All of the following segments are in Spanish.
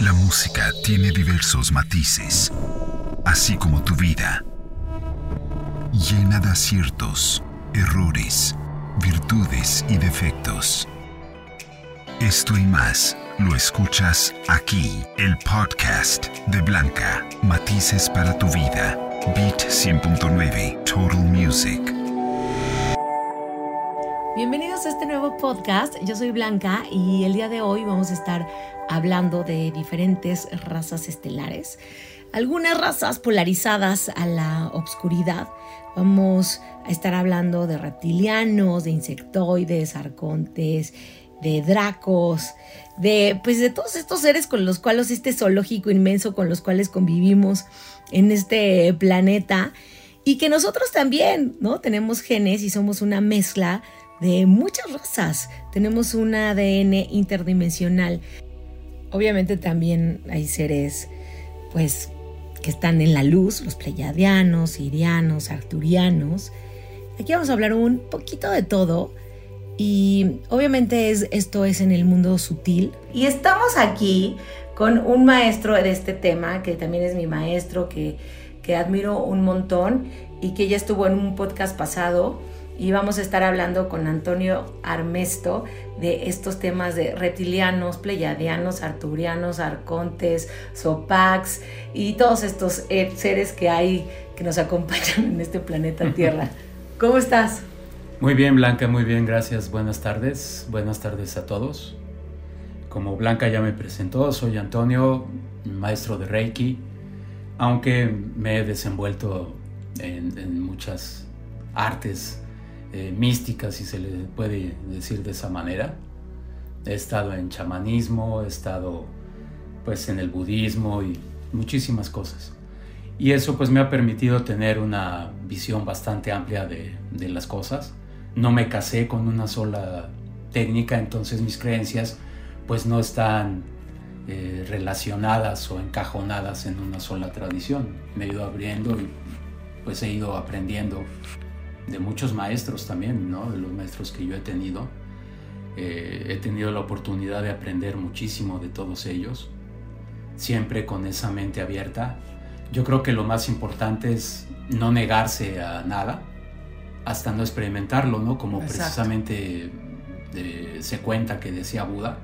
La música tiene diversos matices, así como tu vida, llena de aciertos, errores, virtudes y defectos. Esto y más lo escuchas aquí, el podcast de Blanca, Matices para tu vida, Beat 100.9, Total Music. Bienvenidos a este nuevo podcast. Yo soy Blanca y el día de hoy vamos a estar hablando de diferentes razas estelares. Algunas razas polarizadas a la obscuridad. Vamos a estar hablando de reptilianos, de insectoides, arcontes, de dracos, de pues de todos estos seres con los cuales este zoológico inmenso con los cuales convivimos en este planeta y que nosotros también, ¿no? Tenemos genes y somos una mezcla de muchas razas. Tenemos un ADN interdimensional. Obviamente también hay seres, pues, que están en la luz, los pleiadianos, irianos, arturianos. Aquí vamos a hablar un poquito de todo. Y obviamente es, esto es en el mundo sutil. Y estamos aquí con un maestro de este tema, que también es mi maestro, que, que admiro un montón y que ya estuvo en un podcast pasado y vamos a estar hablando con Antonio Armesto de estos temas de reptilianos, pleiadianos, arturianos, arcontes, sopax y todos estos eh, seres que hay que nos acompañan en este planeta Tierra. ¿Cómo estás? Muy bien, Blanca, muy bien, gracias. Buenas tardes, buenas tardes a todos. Como Blanca ya me presentó, soy Antonio, maestro de Reiki, aunque me he desenvuelto en, en muchas artes eh, mística, si se le puede decir de esa manera. He estado en chamanismo, he estado pues en el budismo y muchísimas cosas. Y eso pues me ha permitido tener una visión bastante amplia de, las cosas. No me casé con una sola técnica, entonces mis creencias pues no están eh, relacionadas o encajonadas en una sola tradición. Me he ido abriendo y pues he ido aprendiendo de muchos maestros también, ¿no? de los maestros que yo he tenido. Eh, he tenido la oportunidad de aprender muchísimo de todos ellos, siempre con esa mente abierta. Yo creo que lo más importante es no negarse a nada hasta no experimentarlo, ¿no? Como precisamente eh, se cuenta que decía Buda.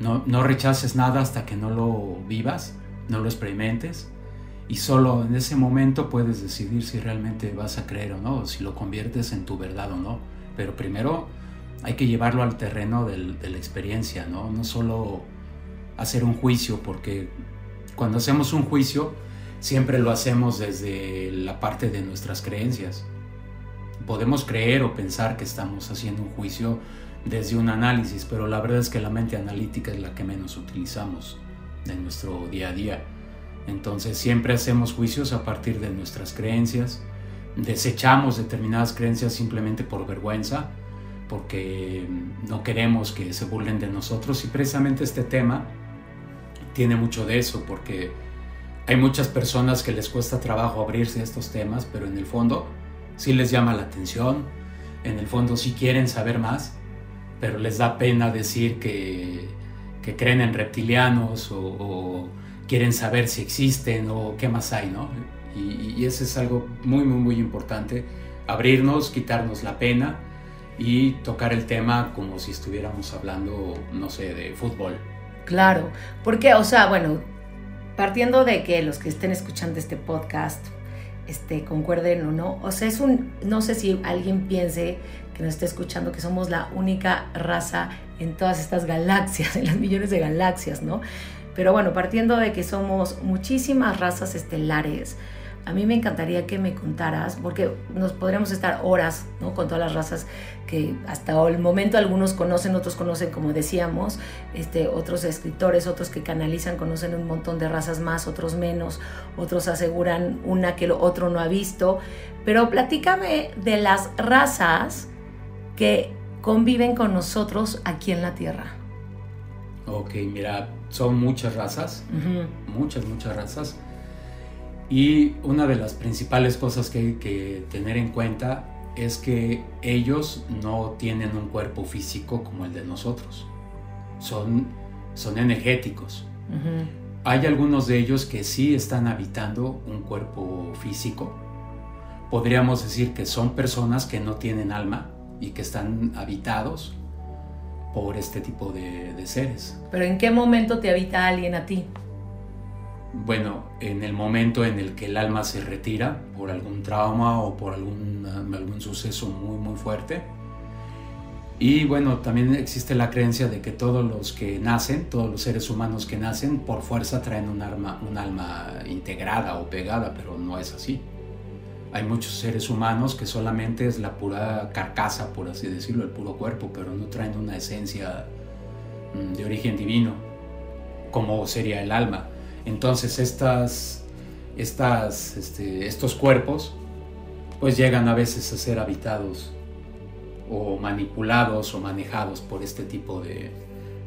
No, no rechaces nada hasta que no lo vivas, no lo experimentes y solo en ese momento puedes decidir si realmente vas a creer o no, si lo conviertes en tu verdad o no. Pero primero hay que llevarlo al terreno de la experiencia, ¿no? No solo hacer un juicio, porque cuando hacemos un juicio siempre lo hacemos desde la parte de nuestras creencias. Podemos creer o pensar que estamos haciendo un juicio desde un análisis, pero la verdad es que la mente analítica es la que menos utilizamos en nuestro día a día. Entonces siempre hacemos juicios a partir de nuestras creencias, desechamos determinadas creencias simplemente por vergüenza, porque no queremos que se burlen de nosotros. Y precisamente este tema tiene mucho de eso, porque hay muchas personas que les cuesta trabajo abrirse a estos temas, pero en el fondo sí les llama la atención, en el fondo sí quieren saber más, pero les da pena decir que, creen en reptilianos o quieren saber si existen o qué más hay, ¿no? Y, y eso es algo muy, muy, muy importante, abrirnos, quitarnos la pena y tocar el tema como si estuviéramos hablando, no sé, de fútbol. Claro, porque, o sea, bueno, partiendo de que los que estén escuchando este podcast, este, concuerden o no, o sea, es un, no sé si alguien piense que nos esté escuchando que somos la única raza en todas estas galaxias, en las millones de galaxias, ¿no? Pero bueno, partiendo de que somos muchísimas razas estelares, a mí me encantaría que me contaras, porque nos podríamos estar horas ¿no? con todas las razas que hasta el momento algunos conocen, otros conocen, como decíamos, este, otros escritores, otros que canalizan, conocen un montón de razas más, otros menos, otros aseguran una que lo otro no ha visto. Pero platícame de las razas que conviven con nosotros aquí en la Tierra. Ok, mira, son muchas razas, muchas, muchas razas. Y una de las principales cosas que hay que tener en cuenta es que ellos no tienen un cuerpo físico como el de nosotros. Son, son energéticos. Hay algunos de ellos que sí están habitando un cuerpo físico. Podríamos decir que son personas que no tienen alma y que están habitados por este tipo de, de seres. Pero ¿en qué momento te habita alguien a ti? Bueno, en el momento en el que el alma se retira por algún trauma o por algún, algún suceso muy muy fuerte. Y bueno, también existe la creencia de que todos los que nacen, todos los seres humanos que nacen, por fuerza traen un, alma, un alma integrada o pegada, pero no es así. Hay muchos seres humanos que solamente es la pura carcasa, por así decirlo, el puro cuerpo, pero no traen una esencia mm, de origen divino, como sería el alma. Entonces estas, estas, este, estos cuerpos pues llegan a veces a ser habitados o manipulados o manejados por este tipo de,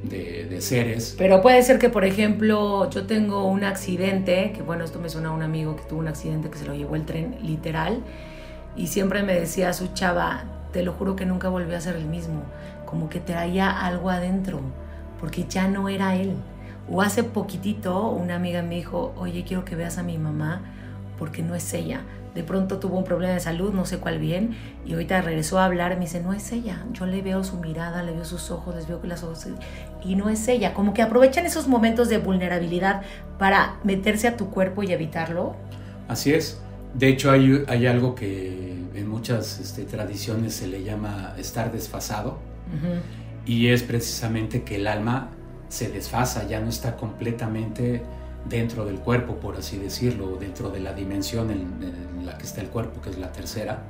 de, seres. Pero puede ser que, por ejemplo, yo tengo un accidente, que bueno, esto me suena a un amigo que tuvo un accidente que se lo llevó el tren literal, y siempre me decía a su chava, te lo juro que nunca volvió a ser el mismo, como que traía algo adentro, porque ya no era él. O hace poquitito una amiga me dijo, oye, quiero que veas a mi mamá porque no es ella. De pronto tuvo un problema de salud, no sé cuál bien, y ahorita regresó a hablar, me dice, no es ella. Yo le veo su mirada, le veo sus ojos, les veo que las ojos... Y no es ella. Como que aprovechan esos momentos de vulnerabilidad para meterse a tu cuerpo y evitarlo. Así es. De hecho, hay, hay algo que en muchas este, tradiciones se le llama estar desfasado, y es precisamente que el alma se desfasa, ya no está completamente dentro del cuerpo, por así decirlo, dentro de la dimensión en, la que está el cuerpo, que es la tercera.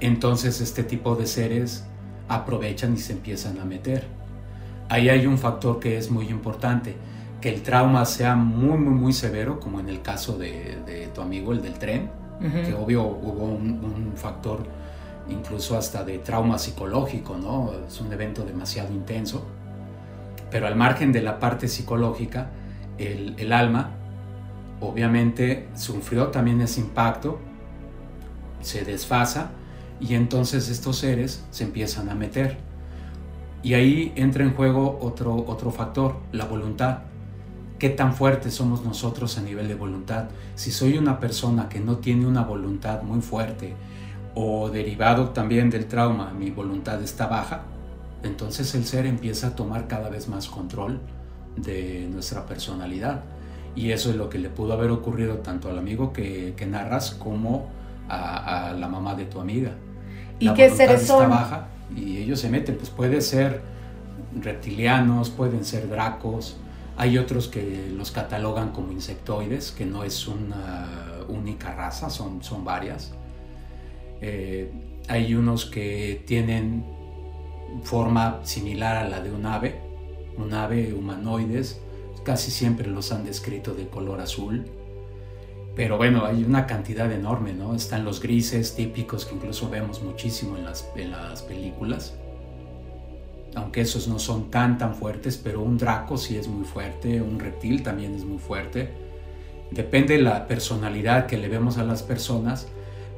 Entonces este tipo de seres aprovechan y se empiezan a meter. Ahí hay un factor que es muy importante, que el trauma sea muy, muy, muy severo, como en el caso de, tu amigo, el del tren, que obvio hubo un, un, factor incluso hasta de trauma psicológico, ¿no? Es un evento demasiado intenso pero al margen de la parte psicológica, el, alma obviamente sufrió también ese impacto, se desfasa y entonces estos seres se empiezan a meter. Y ahí entra en juego otro, otro factor, la voluntad. ¿Qué tan fuertes somos nosotros a nivel de voluntad? Si soy una persona que no tiene una voluntad muy fuerte o derivado también del trauma, mi voluntad está baja, entonces el ser empieza a tomar cada vez más control de nuestra personalidad. Y eso es lo que le pudo haber ocurrido tanto al amigo que, narras como a, la mamá de tu amiga. ¿Y qué seres son? Está baja y ellos se meten, pues puede ser reptilianos, pueden ser dracos, hay otros que los catalogan como insectoides, que no es una única raza, son, son varias. Eh, hay unos que tienen forma similar a la de un ave, un ave humanoides, casi siempre los han descrito de color azul, pero bueno, hay una cantidad enorme, ¿no? Están los grises típicos que incluso vemos muchísimo en las, en las películas, aunque esos no son tan tan fuertes, pero un draco sí es muy fuerte, un reptil también es muy fuerte. Depende de la personalidad que le vemos a las personas,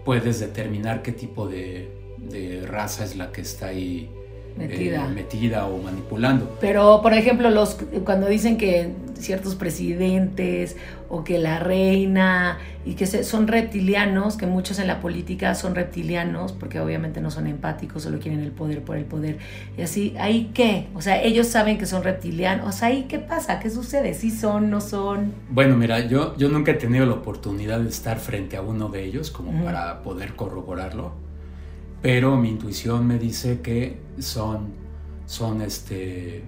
puedes determinar qué tipo de, de raza es la que está ahí metida. Eh, metida o manipulando. Pero, por ejemplo, los cuando dicen que ciertos presidentes o que la reina y que son reptilianos, que muchos en la política son reptilianos, porque obviamente no son empáticos, solo quieren el poder por el poder. Y así, ¿ahí qué? O sea, ellos saben que son reptilianos. O sea, ¿ahí qué pasa? ¿Qué sucede? ¿Sí son, no son? Bueno, mira, yo, yo nunca he tenido la oportunidad de estar frente a uno de ellos como para poder corroborarlo pero mi intuición me dice que son, son este,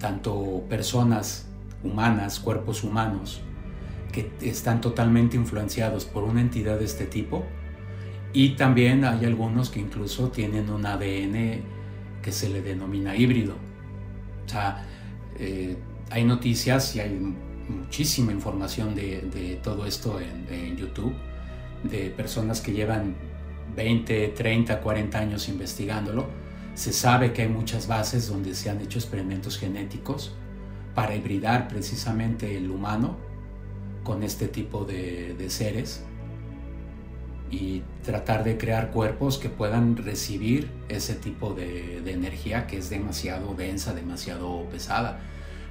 tanto personas humanas, cuerpos humanos, que están totalmente influenciados por una entidad de este tipo y también hay algunos que incluso tienen un ADN que se le denomina híbrido. O sea, eh, hay noticias y hay muchísima información de, todo esto en YouTube, de personas que llevan 20, 30, 40 años investigándolo, se sabe que hay muchas bases donde se han hecho experimentos genéticos para hibridar precisamente el humano con este tipo de, seres y tratar de crear cuerpos que puedan recibir ese tipo de, de, energía que es demasiado densa, demasiado pesada.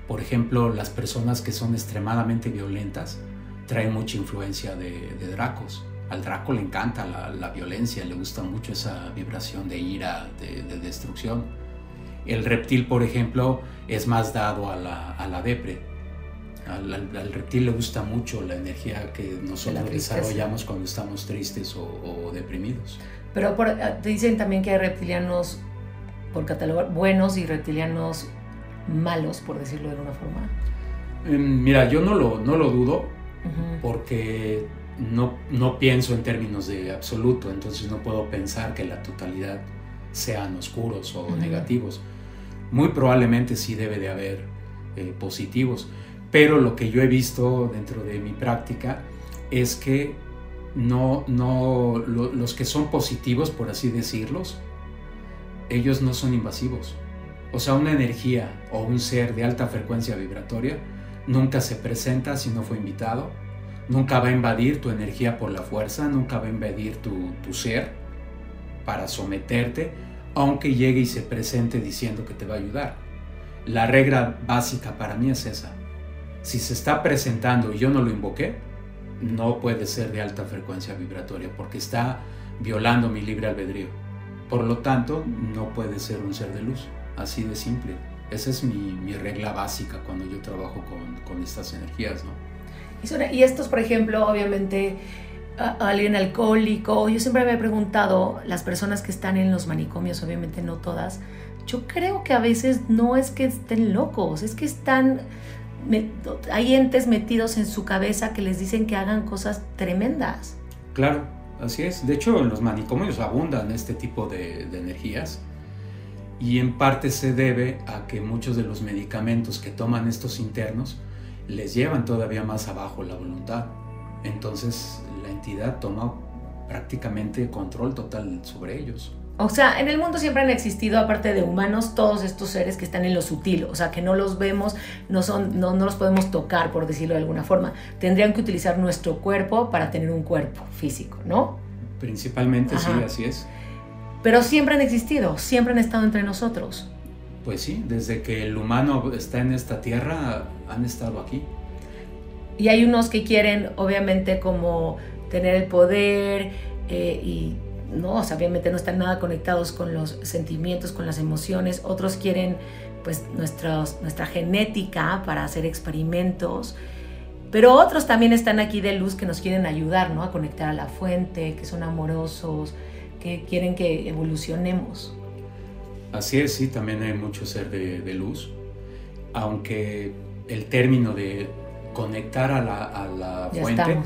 Por ejemplo, las personas que son extremadamente violentas traen mucha influencia de, Dracos. Al Draco le encanta la, violencia, le gusta mucho esa vibración de ira, de, destrucción. El reptil, por ejemplo, es más dado a la, a la depre. Al, reptil le gusta mucho la energía que nosotros desarrollamos cuando estamos tristes o, deprimidos. Pero ah, te dicen también que hay reptilianos, por catalogar, buenos y reptilianos malos, por decirlo de alguna forma. Em, mira, yo no lo, no lo dudo porque no, no pienso en términos de absoluto, entonces no puedo pensar que la totalidad sean oscuros o negativos. Muy probablemente sí debe de haber eh, positivos, pero lo que yo he visto dentro de mi práctica es que no, no, los que son positivos, por así decirlos, ellos no son invasivos. O sea, una energía o un ser de alta frecuencia vibratoria nunca se presenta si no fue invitado, nunca va a invadir tu energía por la fuerza, nunca va a invadir tu, ser para someterte, aunque llegue y se presente diciendo que te va a ayudar. La regla básica para mí es esa. Si se está presentando y yo no lo invoqué, no puede ser de alta frecuencia vibratoria porque está violando mi libre albedrío. Por lo tanto, no puede ser un ser de luz. Así de simple. Esa es mi, regla básica cuando yo trabajo con, estas energías, ¿no? Y, estos, por ejemplo, obviamente, alguien alcohólico, yo siempre me he preguntado, las personas que están en los manicomios, obviamente no todas, yo creo que a veces no es que estén locos, es que están, hay entes metidos en su cabeza que les dicen que hagan cosas tremendas. Claro, así es. De hecho, en los manicomios abundan este tipo de energías y en parte se debe a que muchos de los medicamentos que toman estos internos les llevan todavía más abajo la voluntad. Entonces la entidad toma prácticamente control total sobre ellos. O sea, en el mundo siempre han existido, aparte de humanos, todos estos seres que están en lo sutil, o sea, que no los vemos, no, son, no, no los podemos tocar, por decirlo de alguna forma. Tendrían que utilizar nuestro cuerpo para tener un cuerpo físico, ¿no? Principalmente, sí, así es. Pero siempre han existido, siempre han estado entre nosotros. Pues sí, desde que el humano está en esta tierra, han estado aquí. Y hay unos que quieren, obviamente, como tener el poder eh, y no, o sea, obviamente no están nada conectados con los sentimientos, con las emociones. Otros quieren, pues, nuestros, nuestra genética para hacer experimentos. Pero otros también están aquí de luz que nos quieren ayudar, ¿no? A conectar a la fuente, que son amorosos, que quieren que evolucionemos. Así es, sí, también hay mucho ser de, luz, aunque el término de conectar a la, a la fuente,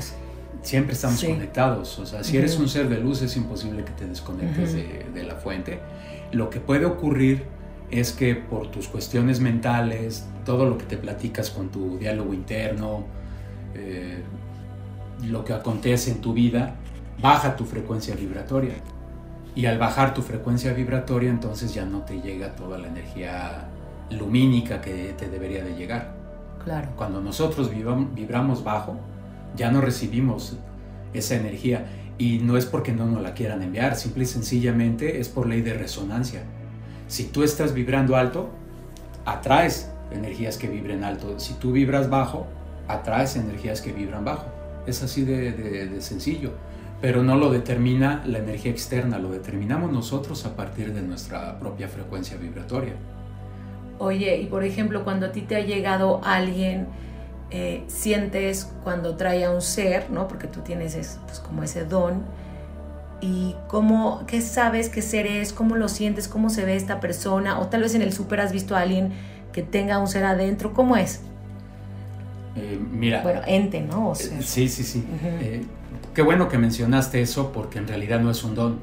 siempre estamos conectados, o sea, si eres un ser de luz es imposible que te desconectes de, la fuente. Lo que puede ocurrir es que por tus cuestiones mentales, todo lo que te platicas con tu diálogo interno, eh, lo que acontece en tu vida, baja tu frecuencia vibratoria. Y al bajar tu frecuencia vibratoria, entonces ya no te llega toda la energía lumínica que te debería de llegar. Cuando nosotros vibramos bajo, ya no recibimos esa energía. Y no es porque no nos la quieran enviar, simple y sencillamente es por ley de resonancia. Si tú estás vibrando alto, atraes energías que vibren alto. Si tú vibras bajo, atraes energías que vibran bajo. Es así de sencillo pero no lo determina la energía externa, lo determinamos nosotros a partir de nuestra propia frecuencia vibratoria. Oye, y por ejemplo, cuando a ti te ha llegado alguien, eh, sientes cuando trae a un ser, ¿no? Porque tú tienes pues, como ese don. ¿Y cómo, qué sabes qué ser es? ¿Cómo lo sientes? ¿Cómo se ve esta persona? O tal vez en el súper has visto a alguien que tenga un ser adentro. ¿Cómo es? Eh, mira. Bueno, ente, ¿no? sí, sí, sí. Qué bueno que mencionaste eso porque en realidad no es un don.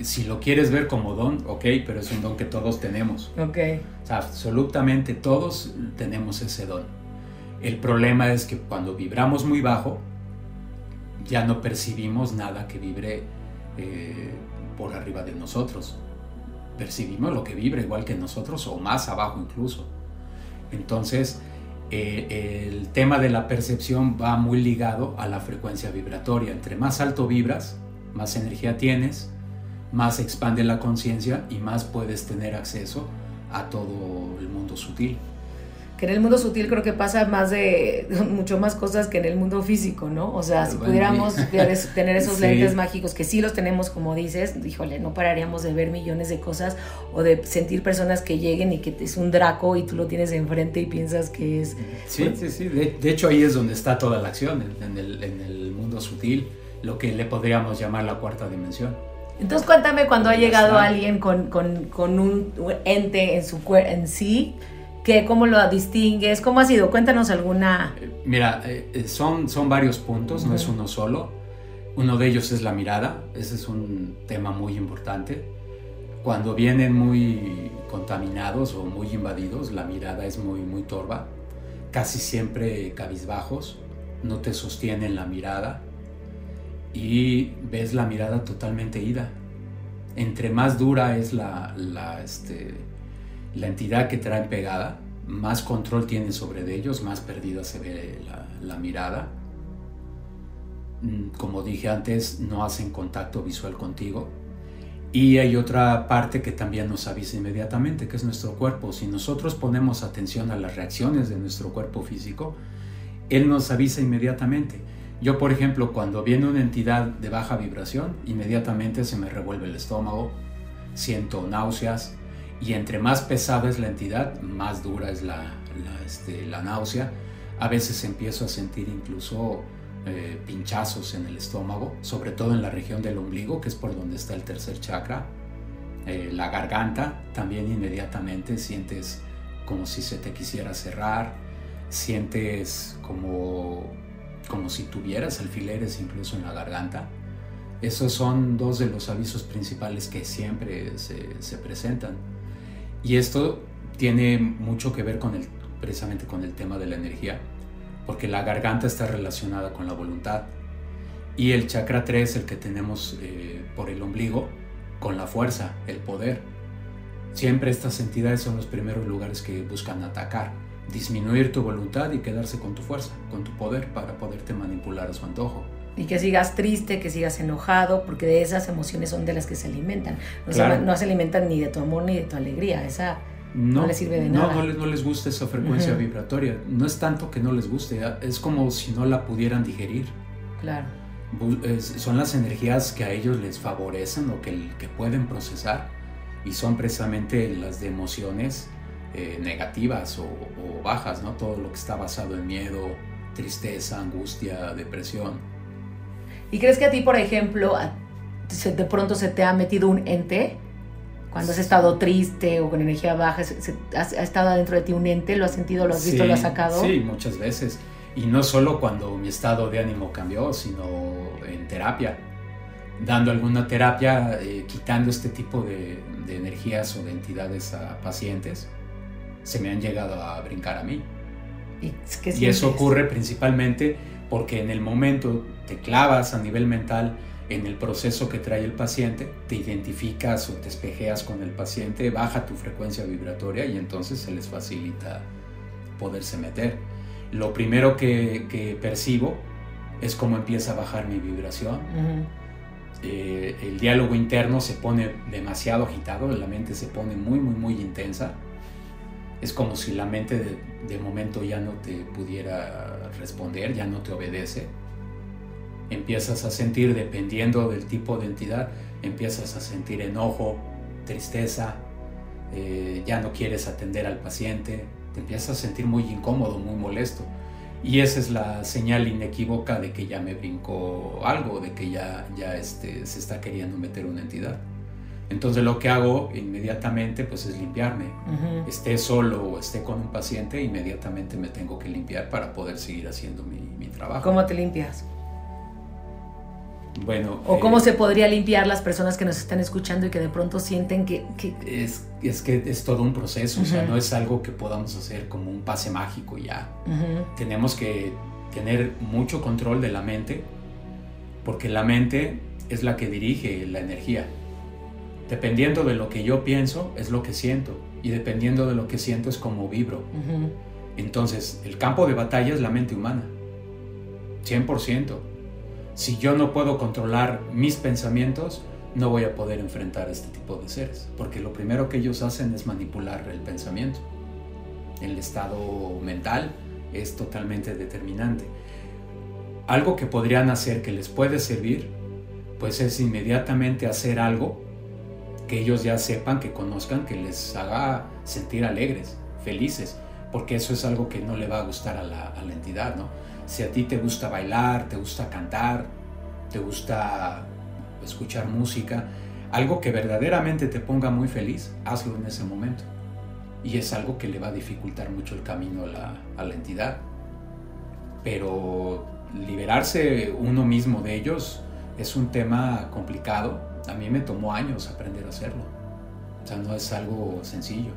Si lo quieres ver como don, ok, pero es un don que todos tenemos. Ok. Absolutamente todos tenemos ese don. El problema es que cuando vibramos muy bajo, ya no percibimos nada que vibre eh, por arriba de nosotros. Percibimos lo que vibra igual que nosotros o más abajo incluso. Entonces, eh, el tema de la percepción va muy ligado a la frecuencia vibratoria. Entre más alto vibras, más energía tienes, más expande la conciencia y más puedes tener acceso a todo el mundo sutil. que en el mundo sutil creo que pasa más de, mucho más cosas que en el mundo físico, ¿no? O sea, si pudiéramos tener esos lentes mágicos, que sí los tenemos, como dices, híjole, no pararíamos de ver millones de cosas o de sentir personas que lleguen y que es un draco y tú lo tienes enfrente y piensas que es... Sí, sí, sí. De, hecho, ahí es donde está toda la acción, en el, en el mundo sutil, lo que le podríamos llamar la cuarta dimensión. Entonces cuéntame cuando ha llegado alguien con, con, con un ente en, su, en sí, ¿Qué, ¿Cómo lo distingues? ¿Cómo ha sido? Cuéntanos alguna... Mira, eh, eh, son, son varios puntos, no es uno solo. Uno de ellos es la mirada, ese es un tema muy importante. Cuando vienen muy contaminados o muy invadidos, la mirada es muy, muy torva, casi siempre cabizbajos, no te sostienen la mirada y ves la mirada totalmente ida. Entre más dura es la, la este, entidad que traen pegada, más control tiene sobre ellos, más perdida se ve la, mirada. Mm, como dije antes, no hacen contacto visual contigo. Y hay otra parte que también nos avisa inmediatamente, que es nuestro cuerpo. Si nosotros ponemos atención a las reacciones de nuestro cuerpo físico, él nos avisa inmediatamente. Yo, por ejemplo, cuando viene una entidad de baja vibración, inmediatamente se me revuelve el estómago, siento náuseas, y entre más pesada es la entidad, más dura es la, este, la, náusea. A veces empiezo a sentir incluso eh, pinchazos en el estómago, sobre todo en la región del ombligo, que es por donde está el tercer chakra. Eh, la garganta también inmediatamente sientes como si se te quisiera cerrar, sientes como, como si tuvieras alfileres incluso en la garganta. Esos son dos de los avisos principales que siempre se, se presentan. Y esto tiene mucho que ver con el, precisamente con el tema de la energía, porque la garganta está relacionada con la voluntad y el chakra 3, el que tenemos eh, por el ombligo, con la fuerza, el poder. Siempre estas entidades son los primeros lugares que buscan atacar, disminuir tu voluntad y quedarse con tu fuerza, con tu poder para poderte manipular a su antojo y que sigas triste, que sigas enojado, porque de esas emociones son de las que se alimentan. No, se, no se, alimentan ni de tu amor ni de tu alegría. Esa no, les sirve de nada. No, no les, gusta esa frecuencia vibratoria. No es tanto que no les guste, es como si no la pudieran digerir. Claro. son las energías que a ellos les favorecen o que, que pueden procesar y son precisamente las de emociones eh, negativas o, o bajas, ¿no? Todo lo que está basado en miedo, tristeza, angustia, depresión ¿Y crees que a ti, por ejemplo, de pronto se te ha metido un ente? Cuando has estado triste o con energía baja, ha estado dentro de ti un ente? ¿Lo has sentido, lo has visto, lo has sacado? Sí, muchas veces. Y no solo cuando mi estado de ánimo cambió, sino en terapia. Dando alguna terapia, eh, quitando este tipo de, energías o de entidades a pacientes, se me han llegado a brincar a mí. ¿Y, y eso ocurre principalmente porque en el momento te clavas a nivel mental en el proceso que trae el paciente, te identificas o te espejeas con el paciente, baja tu frecuencia vibratoria y entonces se les facilita poderse meter. Lo primero que, percibo es cómo empieza a bajar mi vibración. Eh, el diálogo interno se pone demasiado agitado, la mente se pone muy, muy, muy intensa. Es como si la mente de, momento ya no te pudiera responder, ya no te obedece empiezas a sentir, dependiendo del tipo de entidad, empiezas a sentir enojo, tristeza, eh, ya no quieres atender al paciente, te empiezas a sentir muy incómodo, muy molesto. Y esa es la señal inequívoca de que ya me brincó algo, de que ya, ya este, se está queriendo meter una entidad. Entonces lo que hago inmediatamente pues es limpiarme. Esté solo o esté con un paciente, inmediatamente me tengo que limpiar para poder seguir haciendo mi, mi trabajo. ¿Cómo te limpias? Bueno, o cómo eh, se podría limpiar las personas que nos están escuchando y que de pronto sienten que... Es, es, que es todo un proceso, o sea, no es algo que podamos hacer como un pase mágico ya. Tenemos que tener mucho control de la mente, porque la mente es la que dirige la energía. Dependiendo de lo que yo pienso, es lo que siento, y dependiendo de lo que siento es como vibro. Entonces, el campo de batalla es la mente humana, 100% si yo no puedo controlar mis pensamientos, no voy a poder enfrentar a este tipo de seres, porque lo primero que ellos hacen es manipular el pensamiento. el estado mental es totalmente determinante. Algo que podrían hacer que les puede servir, pues es inmediatamente hacer algo que ellos ya sepan, que conozcan, que les haga sentir alegres, felices, porque eso es algo que no le va a gustar a la, entidad, ¿no? Si a ti te gusta bailar, te gusta cantar, te gusta escuchar música, algo que verdaderamente te ponga muy feliz, hazlo en ese momento. Y es algo que le va a dificultar mucho el camino a la entidad. Pero liberarse uno mismo de ellos es un tema complicado. A mí me tomó años aprender a hacerlo. O sea, no es algo sencillo.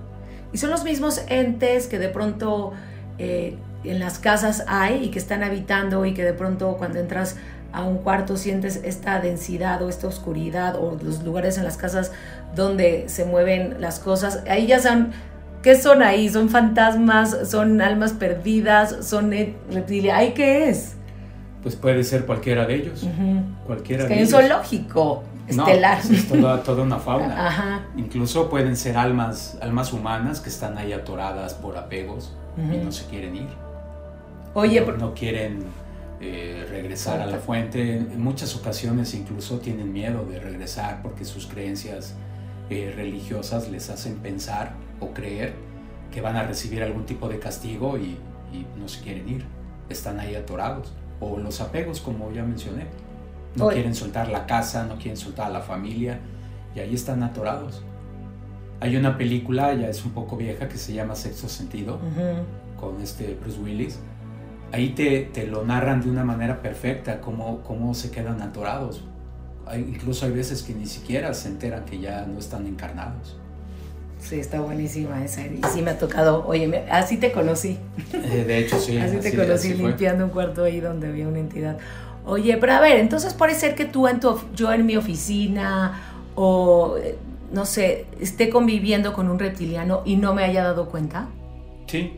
Y son los mismos entes que de pronto eh, en las casas hay y que están habitando y que de pronto cuando entras a un cuarto sientes esta densidad o esta oscuridad o los lugares en las casas donde se mueven las cosas. Ahí ya son, ¿qué son ahí? ¿Son fantasmas? ¿Son almas perdidas? ¿Son reptiles? ¿Ahí qué es? Pues puede ser cualquiera de ellos. Cualquiera es que de hay un ellos. zoológico estelar. No, es toda, toda una fauna. Ajá. Incluso pueden ser almas, almas humanas que están ahí atoradas por apegos y no se quieren ir. Oye, no, no quieren eh, regresar a la fuente. En muchas ocasiones incluso tienen miedo de regresar porque sus creencias eh, religiosas les hacen pensar o creer que van a recibir algún tipo de castigo y, y no se quieren ir. Están ahí atorados. O los apegos, como ya mencioné. No Oye. quieren soltar la casa, no quieren soltar a la familia y ahí están atorados. Hay una película, ya es un poco vieja, que se llama Sexto Sentido con este Bruce Willis, ahí te, te lo narran de una manera perfecta, cómo, cómo se quedan atorados. Hay- incluso hay veces que ni siquiera se enteran que ya no están encarnados. Sí, está buenísima esa. Y sí me ha tocado. Oye, me- así te conocí. Eh, de hecho, sí. así te conocí así limpiando un cuarto ahí donde había una entidad. Oye, pero a ver, entonces puede ser que tú en tu, yo en mi oficina o no sé, esté conviviendo con un reptiliano y no me haya dado cuenta. Sí,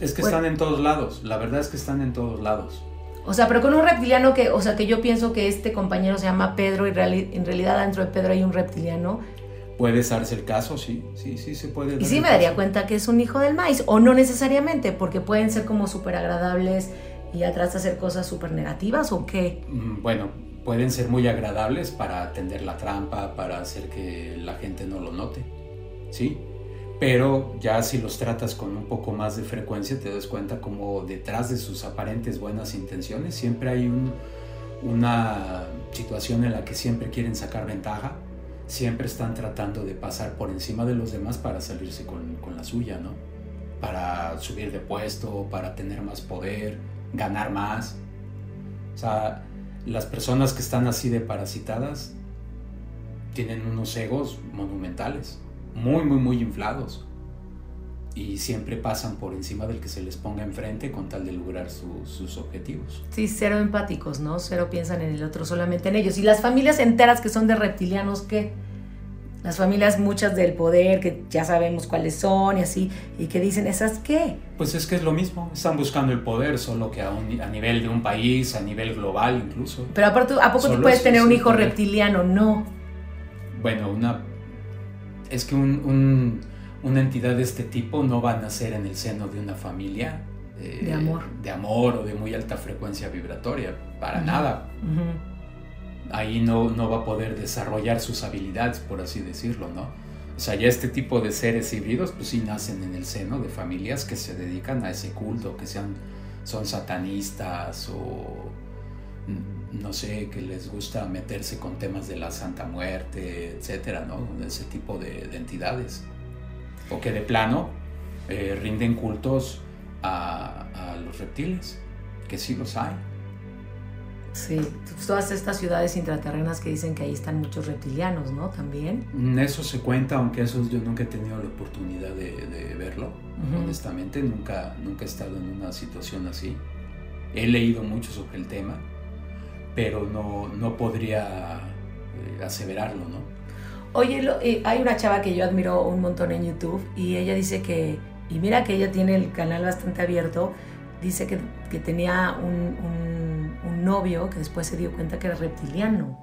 es que Bueno. están en todos lados. La verdad es que están en todos lados. O sea, pero con un reptiliano que, o sea, que yo pienso que este compañero se llama Pedro y reali- en realidad dentro de Pedro hay un reptiliano. Puede darse el caso, sí, sí, sí se puede. Y sí me daría cuenta que es un hijo del maíz, o no necesariamente, porque pueden ser como súper agradables y atrás de hacer cosas súper negativas, o qué. Mm, Bueno, pueden ser muy agradables para tender la trampa, para hacer que la gente no lo note, ¿sí? Pero ya si los tratas con un poco más de frecuencia, te das cuenta como detrás de sus aparentes buenas intenciones siempre hay un- una situación en la que siempre quieren sacar ventaja, siempre están tratando de pasar por encima de los demás para salirse con, con la suya, ¿no? Para subir de puesto, para tener más poder, ganar más. O sea, las personas que están así de parasitadas tienen unos egos monumentales, muy, muy, muy inflados. Y siempre pasan por encima del que se les ponga enfrente con tal de lograr su- sus objetivos. Sí, cero empáticos, ¿no? Cero piensan en el otro, solamente en ellos. Y las familias enteras que son de reptilianos, ¿qué? Las familias muchas del poder, que ya sabemos cuáles son y así, y que dicen, ¿esas qué? Pues es que es lo mismo, están buscando el poder, solo que a, un- a nivel de un país, a nivel global incluso. Pero aparte, ¿a poco tú puedes tener un hijo poder. reptiliano? No. Bueno, una... Es que un- un- una entidad de este tipo no va a nacer en el seno de una familia eh, De amor. de amor o de muy alta frecuencia vibratoria, para nada. Ujú. Ahí no, no va a poder desarrollar sus habilidades, por así decirlo, ¿no? O sea, ya este tipo de seres híbridos, pues sí nacen en el seno de familias que se dedican a ese culto, que sean, son satanistas o mm, no sé, que les gusta meterse con temas de la Santa Muerte, etcétera, ¿no? Ese tipo de, de entidades. O que de plano eh, rinden cultos a los reptiles, que sí los hay. Sí, todas estas ciudades intraterrenas que dicen que ahí están muchos reptilianos, ¿no? También. Mm, Eso se cuenta, aunque eso yo nunca he tenido la oportunidad de, de verlo. Honestamente, nunca, nunca he estado en una situación así. He leído mucho sobre el tema, pero no, no podría eh, aseverarlo, ¿no? Oye, lo- eh, hay una chava que yo admiro un montón en YouTube y ella dice que, y mira que ella tiene el canal bastante abierto, dice que, que tenía un novio que después se dio cuenta que era reptiliano.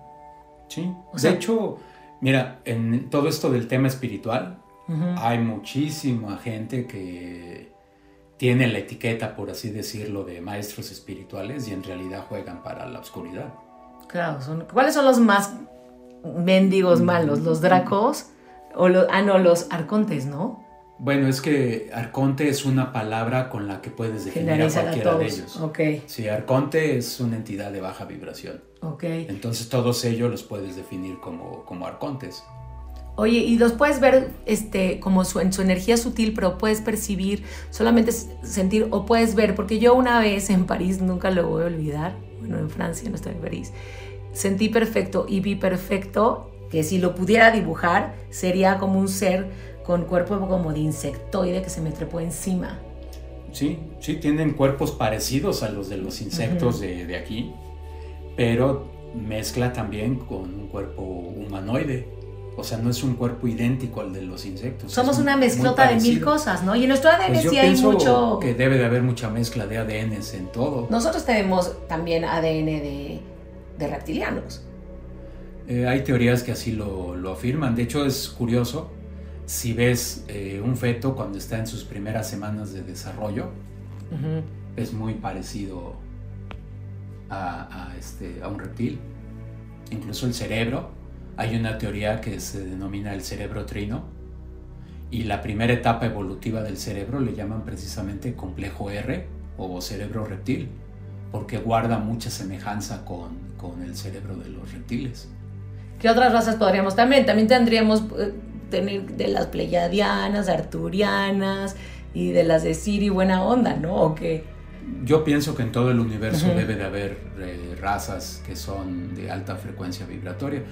Sí. O sea- de hecho, mira, en todo esto del tema espiritual, hay muchísima gente que, tienen la etiqueta, por así decirlo, de maestros espirituales y en realidad juegan para la oscuridad. Claro, son, ¿cuáles son los más mendigos malos? ¿Los dracos? O los, ah, no, los arcontes, ¿no? Bueno, es que arconte es una palabra con la que puedes definir a cualquiera de ellos. Okay. Sí, arconte es una entidad de baja vibración. Okay. Entonces todos ellos los puedes definir como, como arcontes. Oye, y los puedes ver este, como su, en su energía sutil, pero puedes percibir, solamente sentir o puedes ver, porque yo una vez en París, nunca lo voy a olvidar, bueno, en Francia, no estoy en París, sentí perfecto y vi perfecto, que si lo pudiera dibujar, sería como un ser con cuerpo como de insectoide que se me trepó encima. Sí, sí, tienen cuerpos parecidos a los de los insectos de, de aquí, pero mezcla también con un cuerpo humanoide. O sea, no es un cuerpo idéntico al de los insectos. Somos una mezclota de mil cosas, ¿no? Y en nuestro ADN pues sí hay mucho. Que debe de haber mucha mezcla de ADNs en todo. Nosotros tenemos también ADN de, reptilianos. Eh, hay teorías que así lo, afirman. De hecho, es curioso. Si ves eh, un feto cuando está en sus primeras semanas de desarrollo, es muy parecido a, a, este, a un reptil. Incluso el cerebro hay una teoría que se denomina el cerebro trino y la primera etapa evolutiva del cerebro le llaman precisamente complejo R o cerebro reptil porque guarda mucha semejanza con, con el cerebro de los reptiles. ¿Qué otras razas podríamos también? También tendríamos eh, tener de las pleyadianas, arturianas y de las de Siri buena onda, ¿no? ¿O qué? Yo pienso que en todo el universo debe de haber eh, razas que son de alta frecuencia vibratoria.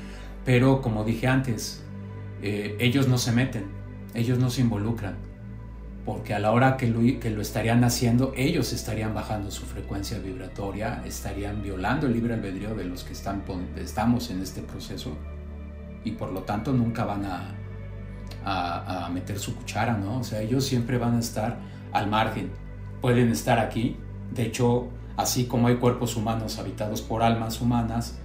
Pero como dije antes, eh, ellos no se meten, ellos no se involucran, porque a la hora que lo, que lo estarían haciendo, ellos estarían bajando su frecuencia vibratoria, estarían violando el libre albedrío de los que están, estamos en este proceso y por lo tanto nunca van a, a, a meter su cuchara, ¿no? O sea, ellos siempre van a estar al margen, pueden estar aquí, de hecho, así como hay cuerpos humanos habitados por almas humanas,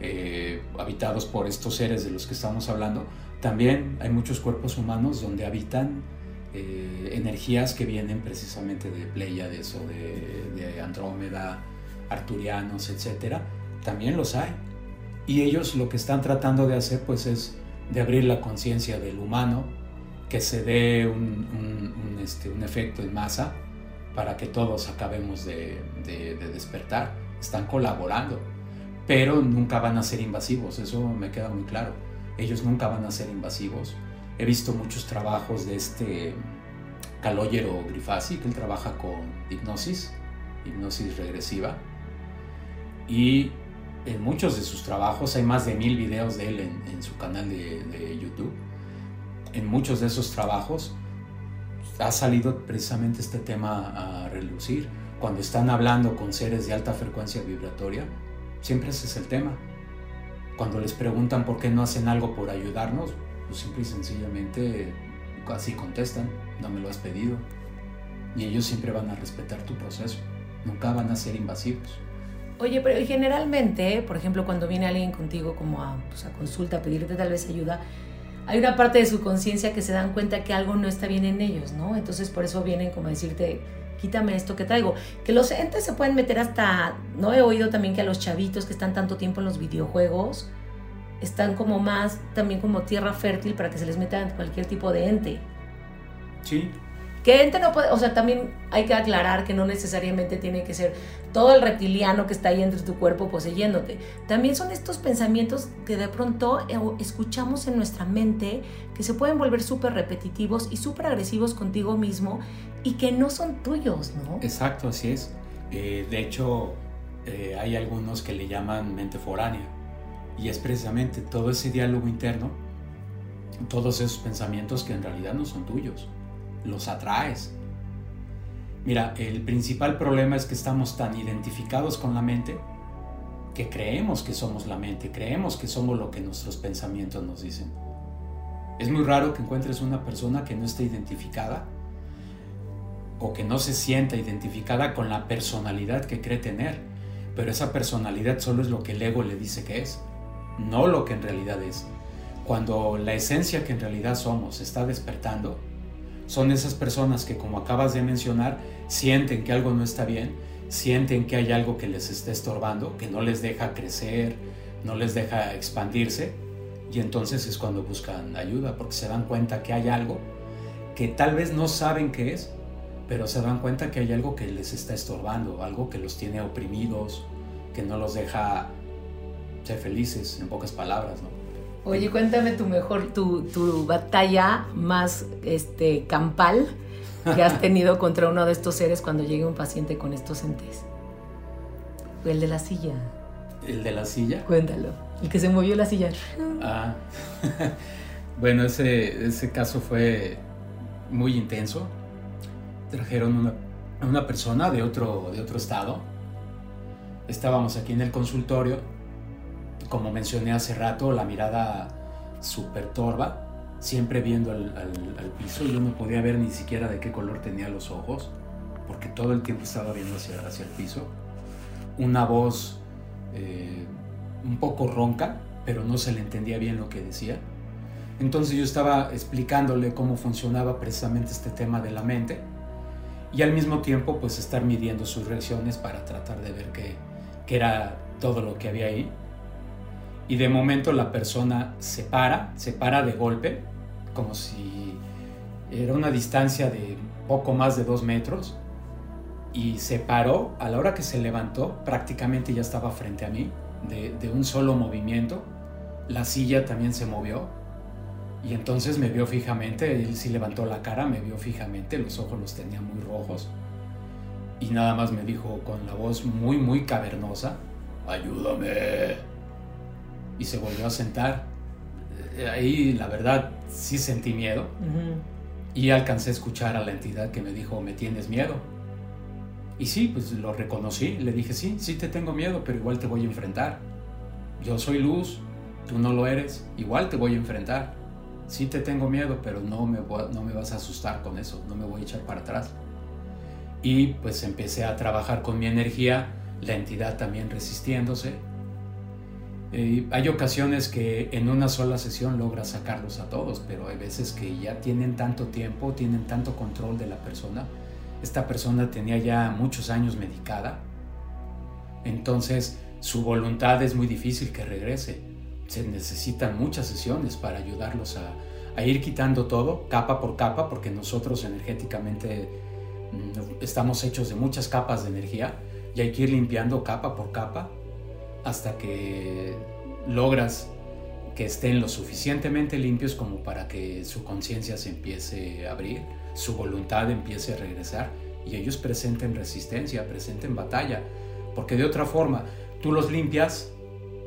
eh, habitados por estos seres de los que estamos hablando, también hay muchos cuerpos humanos donde habitan eh, energías que vienen precisamente de Pleiades o de, Andrómeda, Arturianos, etc. También los hay. Y ellos lo que están tratando de hacer pues es de abrir la conciencia del humano, que se dé un, este, un, efecto en masa para que todos acabemos de despertar. Están colaborando pero nunca van a ser invasivos, eso me queda muy claro. Ellos nunca van a ser invasivos. He visto muchos trabajos de este Calogero Grifasi, que él trabaja con hipnosis, hipnosis regresiva, y en muchos de sus trabajos, hay más de mil videos de él en, su canal de, YouTube, en muchos de esos trabajos ha salido precisamente este tema a relucir. Cuando están hablando con seres de alta frecuencia vibratoria, Siempre ese es el tema. Cuando les preguntan por qué no hacen algo por ayudarnos, pues simple y sencillamente así contestan, no me lo has pedido. Y ellos siempre van a respetar tu proceso, nunca van a ser invasivos. Oye, pero generalmente, por ejemplo, cuando viene alguien contigo como a, pues, a consulta, a pedirte tal vez ayuda, hay una parte de su conciencia que se dan cuenta que algo no está bien en ellos, ¿no? Entonces por eso vienen como a decirte, quítame esto que traigo. Que los entes se pueden meter hasta, no he oído también que a los chavitos que están tanto tiempo en los videojuegos, están como más, también como tierra fértil para que se les meta cualquier tipo de ente. Sí, que ente no puede, o sea, también hay que aclarar que no necesariamente tiene que ser todo el reptiliano que está ahí dentro de tu cuerpo poseyéndote. También son estos pensamientos que de pronto eh, escuchamos en nuestra mente que se pueden volver súper repetitivos y súper agresivos contigo mismo y que no son tuyos, ¿no? Exacto, así es. Eh, de hecho, eh, hay algunos que le llaman mente foránea y es precisamente todo ese diálogo interno, todos esos pensamientos que en realidad no son tuyos los atraes. Mira, el principal problema es que estamos tan identificados con la mente que creemos que somos la mente, creemos que somos lo que nuestros pensamientos nos dicen. Es muy raro que encuentres una persona que no esté identificada o que no se sienta identificada con la personalidad que cree tener, pero esa personalidad solo es lo que el ego le dice que es, no lo que en realidad es. Cuando la esencia que en realidad somos está despertando, Son esas personas que, como acabas de mencionar, sienten que algo no está bien, sienten que hay algo que les está estorbando, que no les deja crecer, no les deja expandirse, y entonces es cuando buscan ayuda, porque se dan cuenta que hay algo que tal vez no saben qué es, pero se dan cuenta que hay algo que les está estorbando, algo que los tiene oprimidos, que no los deja ser felices, en pocas palabras, ¿no? Oye, cuéntame tu mejor, tu, tu batalla más este, campal que has tenido contra uno de estos seres cuando llegue un paciente con estos entes. El de la silla. ¿El de la silla? Cuéntalo. El que se movió la silla. Ah, bueno, ese, ese caso fue muy intenso. Trajeron una, una persona de otro, de otro estado. Estábamos aquí en el consultorio como mencioné hace rato, la mirada súper torva, siempre viendo al, piso. Yo no podía ver ni siquiera de qué color tenía los ojos, porque todo el tiempo estaba viendo hacia, hacia el piso. Una voz eh, un poco ronca, pero no se le entendía bien lo que decía. Entonces yo estaba explicándole cómo funcionaba precisamente este tema de la mente y al mismo tiempo pues estar midiendo sus reacciones para tratar de ver qué, qué era todo lo que había ahí y de momento la persona se para, se para de golpe, como si era una distancia de poco más de dos metros, y se paró, a la hora que se levantó, prácticamente ya estaba frente a mí, de, un solo movimiento, la silla también se movió, y entonces me vio fijamente, él sí levantó la cara, me vio fijamente, los ojos los tenía muy rojos, y nada más me dijo con la voz muy, muy cavernosa, ayúdame y se volvió a sentar. Eh, ahí la verdad sí sentí miedo y alcancé a escuchar a la entidad que me dijo, ¿me tienes miedo? Y sí, pues lo reconocí, le dije, sí, sí te tengo miedo, pero igual te voy a enfrentar. Yo soy luz, tú no lo eres, igual te voy a enfrentar. Sí te tengo miedo, pero no me, no me vas a asustar con eso, no me voy a echar para atrás. Y pues empecé a trabajar con mi energía, la entidad también resistiéndose, eh, hay ocasiones que en una sola sesión logras sacarlos a todos, pero hay veces que ya tienen tanto tiempo, tienen tanto control de la persona. Esta persona tenía ya muchos años medicada, entonces su voluntad es muy difícil que regrese. Se necesitan muchas sesiones para ayudarlos a, a ir quitando todo, capa por capa, porque nosotros energéticamente mm, estamos hechos de muchas capas de energía y hay que ir limpiando capa por capa hasta que logras que estén lo suficientemente limpios como para que su conciencia se empiece a abrir, su voluntad empiece a regresar y ellos presenten resistencia, presenten batalla, porque de otra forma tú los limpias,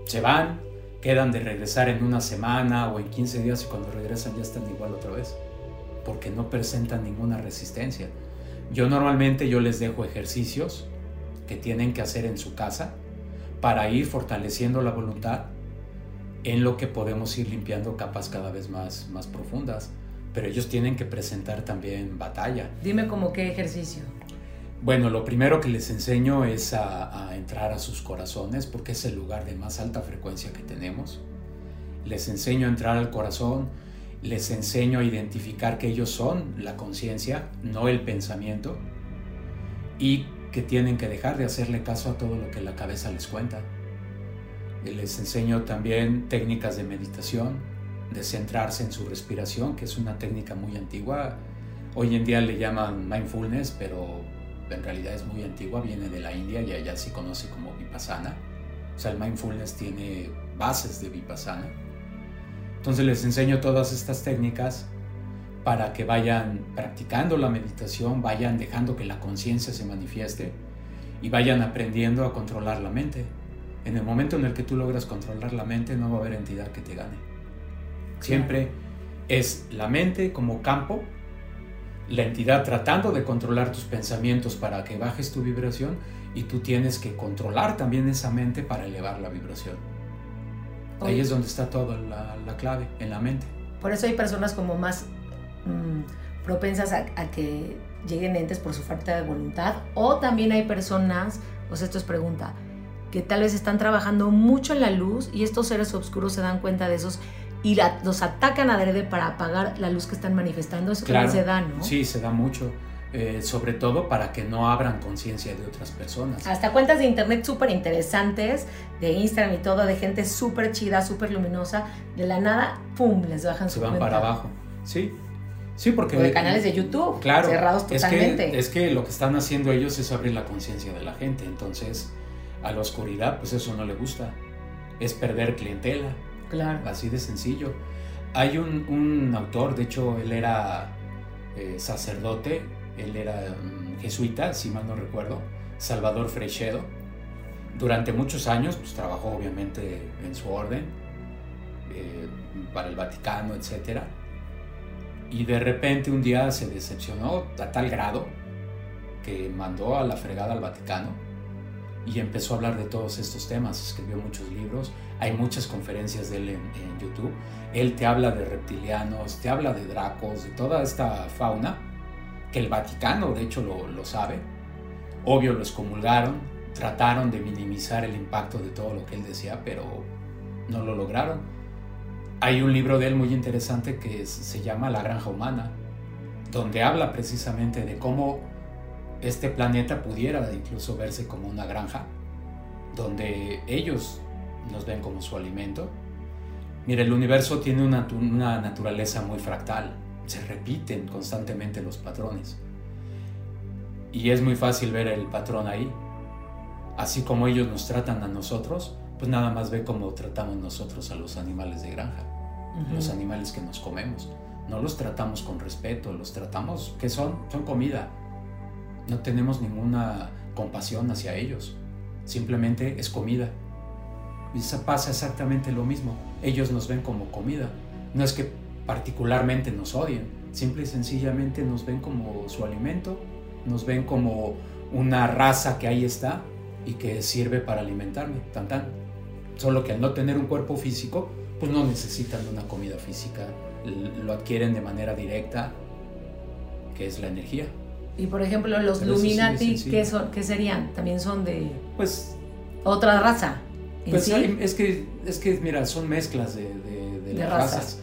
se van, quedan de regresar en una semana o en 15 días y cuando regresan ya están igual otra vez, porque no presentan ninguna resistencia. Yo normalmente yo les dejo ejercicios que tienen que hacer en su casa para ir fortaleciendo la voluntad en lo que podemos ir limpiando capas cada vez más, más profundas. Pero ellos tienen que presentar también batalla. Dime como qué ejercicio. Bueno, lo primero que les enseño es a, a, entrar a sus corazones porque es el lugar de más alta frecuencia que tenemos. Les enseño a entrar al corazón, les enseño a identificar que ellos son la conciencia, no el pensamiento, y que tienen que dejar de hacerle caso a todo lo que la cabeza les cuenta. Les enseño también técnicas de meditación, de centrarse en su respiración, que es una técnica muy antigua. Hoy en día le llaman mindfulness, pero en realidad es muy antigua, viene de la India y allá se conoce como vipassana. O sea, el mindfulness tiene bases de vipassana. Entonces les enseño todas estas técnicas para que vayan practicando la meditación, vayan dejando que la conciencia se manifieste y vayan aprendiendo a controlar la mente. En el momento en el que tú logras controlar la mente, no va a haber entidad que te gane. Siempre es la mente como campo, la entidad tratando de controlar tus pensamientos para que bajes tu vibración y tú tienes que controlar también esa mente para elevar la vibración. Ahí es donde está toda la, la clave, en la mente. Por eso hay personas como más Mm, propensas a, que lleguen entes por su falta de voluntad. O también hay personas, pues esto es pregunta, que tal vez están trabajando mucho en la luz y estos seres oscuros se dan cuenta de esos y la- los atacan adrede para apagar la luz que están manifestando. Eso Claro. también se da, ¿no? Sí, se da mucho. eh, sobre todo para que no abran conciencia de otras personas. Hasta cuentas de internet súper interesantes, de Instagram y todo, de gente súper chida, súper luminosa. De la nada, ¡pum! les bajan Se su van cuenta. para abajo. Sí. Sí, porque... O de canales de YouTube, Claro, cerrados es totalmente. que, es que lo que están haciendo ellos es abrir la conciencia de la gente. Entonces, a la oscuridad, pues eso no le gusta. Es perder clientela, Claro. así de sencillo. Hay un, un autor, de hecho, él era eh, sacerdote, él era mm, jesuita, si mal no recuerdo, Salvador Freixedo. Durante muchos años, pues trabajó obviamente en su orden, eh, para el Vaticano, etc. Y de repente un día se decepcionó a tal grado que mandó a la fregada al Vaticano y empezó a hablar de todos estos temas. Escribió muchos libros, hay muchas conferencias de él en, YouTube. Él te habla de reptilianos, te habla de dracos, de toda esta fauna, que el Vaticano de hecho lo, lo sabe. Obvio lo excomulgaron, trataron de minimizar el impacto de todo lo que él decía, pero no lo lograron. Hay un libro de él muy interesante que se llama La Granja Humana, donde habla precisamente de cómo este planeta pudiera incluso verse como una granja, donde ellos nos ven como su alimento. Mira, el universo tiene una, una naturaleza muy fractal, se repiten constantemente los patrones. Y es muy fácil ver el patrón ahí. Así como ellos nos tratan a nosotros, pues nada más ve cómo tratamos nosotros a los animales de granja, Los animales que nos comemos. No los tratamos con respeto, los tratamos, que son? Son comida. No tenemos ninguna compasión hacia ellos. Simplemente es comida. Y pasa exactamente lo mismo. Ellos nos ven como comida. No es que particularmente nos odien, simple y sencillamente nos ven como su alimento, nos ven como una raza que ahí está y que sirve para alimentarme, tan. Solo que al no tener un cuerpo físico, pues no necesitan de una comida física, lo adquieren de manera directa, que es la energía. Y por ejemplo, los Pero sí sencillo. ¿qué, son, ¿qué serían? También son de Pues, otra raza. pues sí. hay- es, que, es que, mira, son mezclas de, de- de De las razas. razas.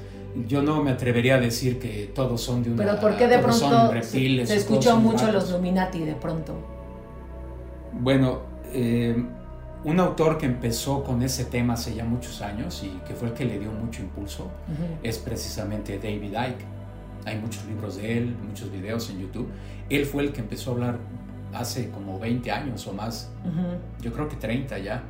Yo no me atrevería a decir que todos son de una Pero ¿por qué de pronto son se, reptiles se todos escuchó mucho los Illuminati de pronto? Bueno, eh, un autor que empezó con ese tema hace ya muchos años y que fue el que le dio mucho impulso es precisamente David Icke. Hay muchos libros de él, muchos videos en YouTube. Él fue el que empezó a hablar hace como 20 años o más, yo creo que 30 ya,